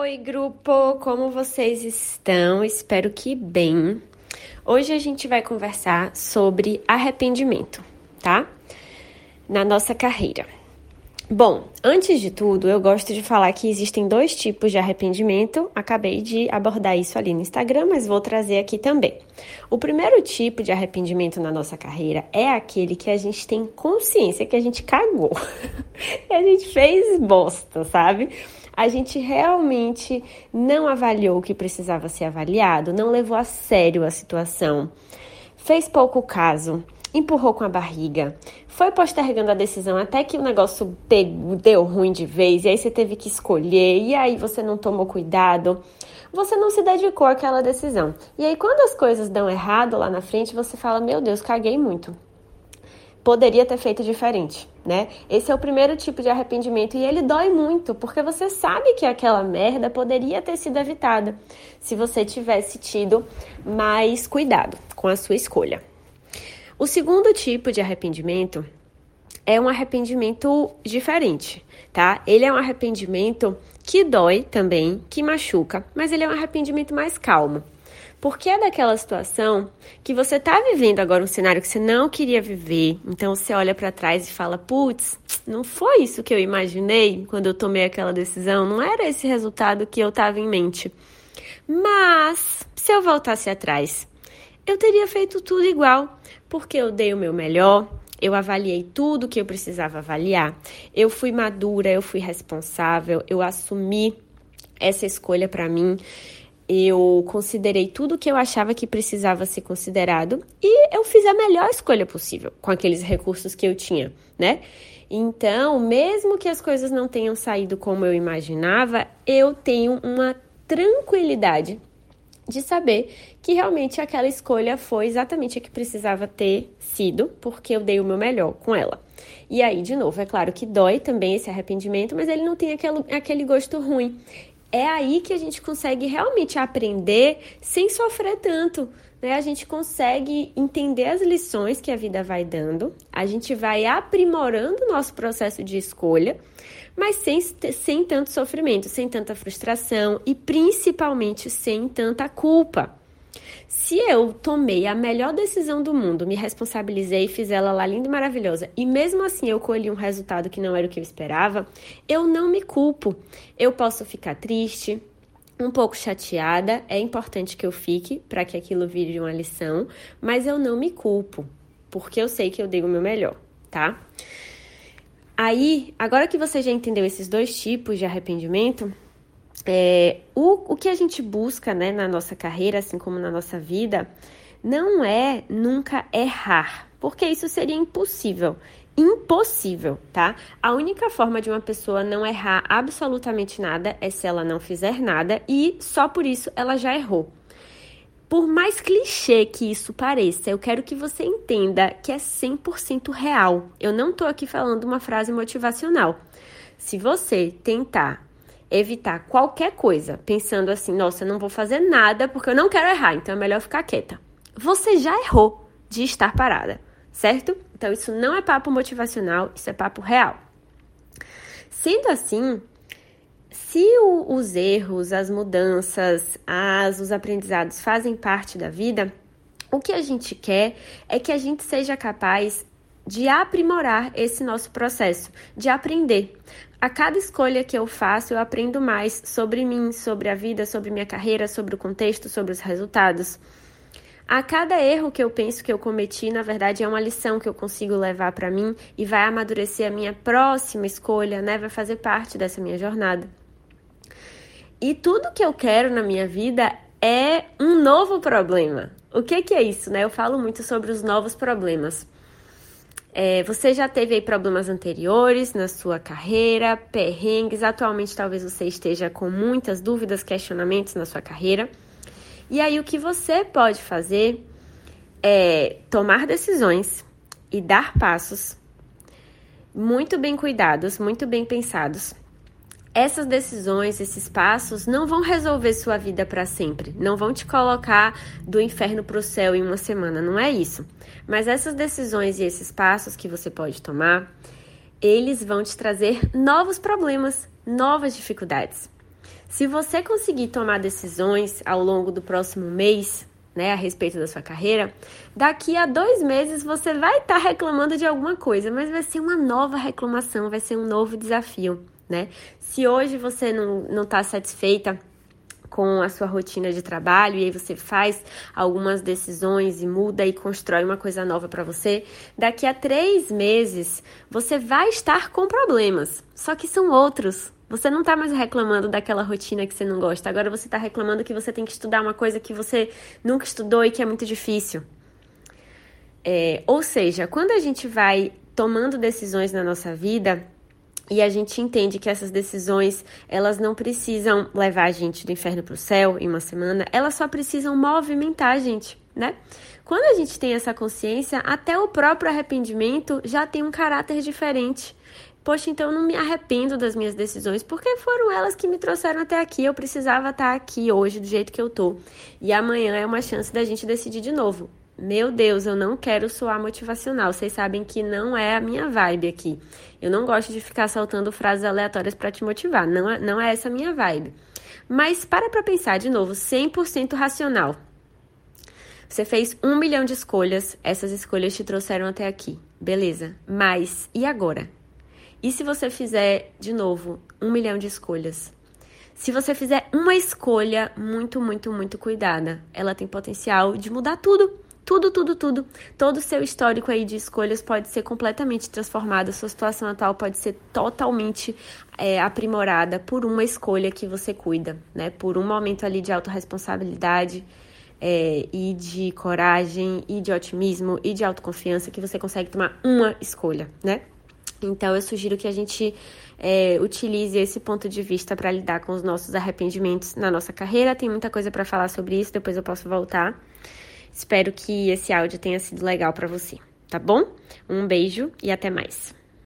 Oi, grupo! Como vocês estão? Espero que bem. Hoje a gente vai conversar sobre arrependimento, tá? Na nossa carreira. Bom, antes de tudo, eu gosto de falar que existem dois tipos de arrependimento. Acabei de abordar isso ali no Instagram, mas vou trazer aqui também. O primeiro tipo de arrependimento na nossa carreira é aquele que a gente tem consciência que a gente cagou, que a gente fez bosta, sabe? A gente realmente não avaliou o que precisava ser avaliado, não levou a sério a situação, fez pouco caso empurrou com a barriga, foi postergando a decisão até que o negócio deu ruim de vez, e aí você teve que escolher, e aí você não tomou cuidado, você não se dedicou àquela decisão. E aí, quando as coisas dão errado lá na frente, você fala: Meu Deus, caguei muito. Poderia ter feito diferente, né? Esse é o primeiro tipo de arrependimento e ele dói muito, porque você sabe que aquela merda poderia ter sido evitada se você tivesse tido mais cuidado com a sua escolha. O segundo tipo de arrependimento é um arrependimento diferente, tá? Ele é um arrependimento que dói também, que machuca, mas ele é um arrependimento mais calmo. Porque é daquela situação que você está vivendo agora um cenário que você não queria viver. Então você olha para trás e fala: "Putz, não foi isso que eu imaginei quando eu tomei aquela decisão, não era esse resultado que eu estava em mente". Mas se eu voltasse atrás, eu teria feito tudo igual porque eu dei o meu melhor, eu avaliei tudo que eu precisava avaliar, eu fui madura, eu fui responsável, eu assumi essa escolha para mim. Eu considerei tudo que eu achava que precisava ser considerado e eu fiz a melhor escolha possível com aqueles recursos que eu tinha, né? Então, mesmo que as coisas não tenham saído como eu imaginava, eu tenho uma tranquilidade de saber que realmente aquela escolha foi exatamente a que precisava ter sido, porque eu dei o meu melhor com ela. E aí, de novo, é claro que dói também esse arrependimento, mas ele não tem aquele, aquele gosto ruim. É aí que a gente consegue realmente aprender sem sofrer tanto. Né? A gente consegue entender as lições que a vida vai dando, a gente vai aprimorando o nosso processo de escolha mas sem, sem tanto sofrimento, sem tanta frustração e principalmente sem tanta culpa. Se eu tomei a melhor decisão do mundo, me responsabilizei, fiz ela lá linda e maravilhosa, e mesmo assim eu colhi um resultado que não era o que eu esperava, eu não me culpo. Eu posso ficar triste, um pouco chateada, é importante que eu fique para que aquilo vire uma lição, mas eu não me culpo, porque eu sei que eu dei o meu melhor, tá? Aí, agora que você já entendeu esses dois tipos de arrependimento, é, o, o que a gente busca né, na nossa carreira, assim como na nossa vida, não é nunca errar, porque isso seria impossível. Impossível, tá? A única forma de uma pessoa não errar absolutamente nada é se ela não fizer nada e só por isso ela já errou. Por mais clichê que isso pareça, eu quero que você entenda que é 100% real. Eu não tô aqui falando uma frase motivacional. Se você tentar evitar qualquer coisa, pensando assim, nossa, não vou fazer nada porque eu não quero errar, então é melhor ficar quieta. Você já errou de estar parada, certo? Então isso não é papo motivacional, isso é papo real. Sendo assim, se o, os erros, as mudanças, as, os aprendizados fazem parte da vida, o que a gente quer é que a gente seja capaz de aprimorar esse nosso processo, de aprender. A cada escolha que eu faço, eu aprendo mais sobre mim, sobre a vida, sobre minha carreira, sobre o contexto, sobre os resultados. A cada erro que eu penso que eu cometi, na verdade, é uma lição que eu consigo levar para mim e vai amadurecer a minha próxima escolha, né? Vai fazer parte dessa minha jornada. E tudo que eu quero na minha vida é um novo problema. O que, que é isso, né? Eu falo muito sobre os novos problemas. É, você já teve aí problemas anteriores na sua carreira, perrengues, atualmente talvez você esteja com muitas dúvidas, questionamentos na sua carreira. E aí o que você pode fazer é tomar decisões e dar passos muito bem cuidados, muito bem pensados essas decisões, esses passos não vão resolver sua vida para sempre, não vão te colocar do inferno para o céu em uma semana, não é isso. Mas essas decisões e esses passos que você pode tomar, eles vão te trazer novos problemas, novas dificuldades. Se você conseguir tomar decisões ao longo do próximo mês, né, a respeito da sua carreira, daqui a dois meses você vai estar tá reclamando de alguma coisa, mas vai ser uma nova reclamação, vai ser um novo desafio, né? Se hoje você não está satisfeita com a sua rotina de trabalho e aí você faz algumas decisões e muda e constrói uma coisa nova para você, daqui a três meses você vai estar com problemas, só que são outros. Você não está mais reclamando daquela rotina que você não gosta, agora você está reclamando que você tem que estudar uma coisa que você nunca estudou e que é muito difícil. É, ou seja, quando a gente vai tomando decisões na nossa vida, e a gente entende que essas decisões, elas não precisam levar a gente do inferno para o céu em uma semana, elas só precisam movimentar a gente, né? Quando a gente tem essa consciência, até o próprio arrependimento já tem um caráter diferente. Poxa, então eu não me arrependo das minhas decisões, porque foram elas que me trouxeram até aqui. Eu precisava estar aqui hoje do jeito que eu tô. E amanhã é uma chance da gente decidir de novo. Meu Deus, eu não quero soar motivacional. Vocês sabem que não é a minha vibe aqui. Eu não gosto de ficar saltando frases aleatórias para te motivar. Não é, não é essa a minha vibe. Mas para pra pensar de novo, 100% racional. Você fez um milhão de escolhas, essas escolhas te trouxeram até aqui. Beleza. Mas e agora? E se você fizer de novo um milhão de escolhas? Se você fizer uma escolha muito, muito, muito cuidada, ela tem potencial de mudar tudo. Tudo, tudo, tudo. Todo o seu histórico aí de escolhas pode ser completamente transformado. Sua situação atual pode ser totalmente é, aprimorada por uma escolha que você cuida, né? Por um momento ali de autorresponsabilidade é, e de coragem e de otimismo e de autoconfiança que você consegue tomar uma escolha, né? Então eu sugiro que a gente é, utilize esse ponto de vista para lidar com os nossos arrependimentos na nossa carreira. Tem muita coisa para falar sobre isso, depois eu posso voltar. Espero que esse áudio tenha sido legal para você, tá bom? Um beijo e até mais.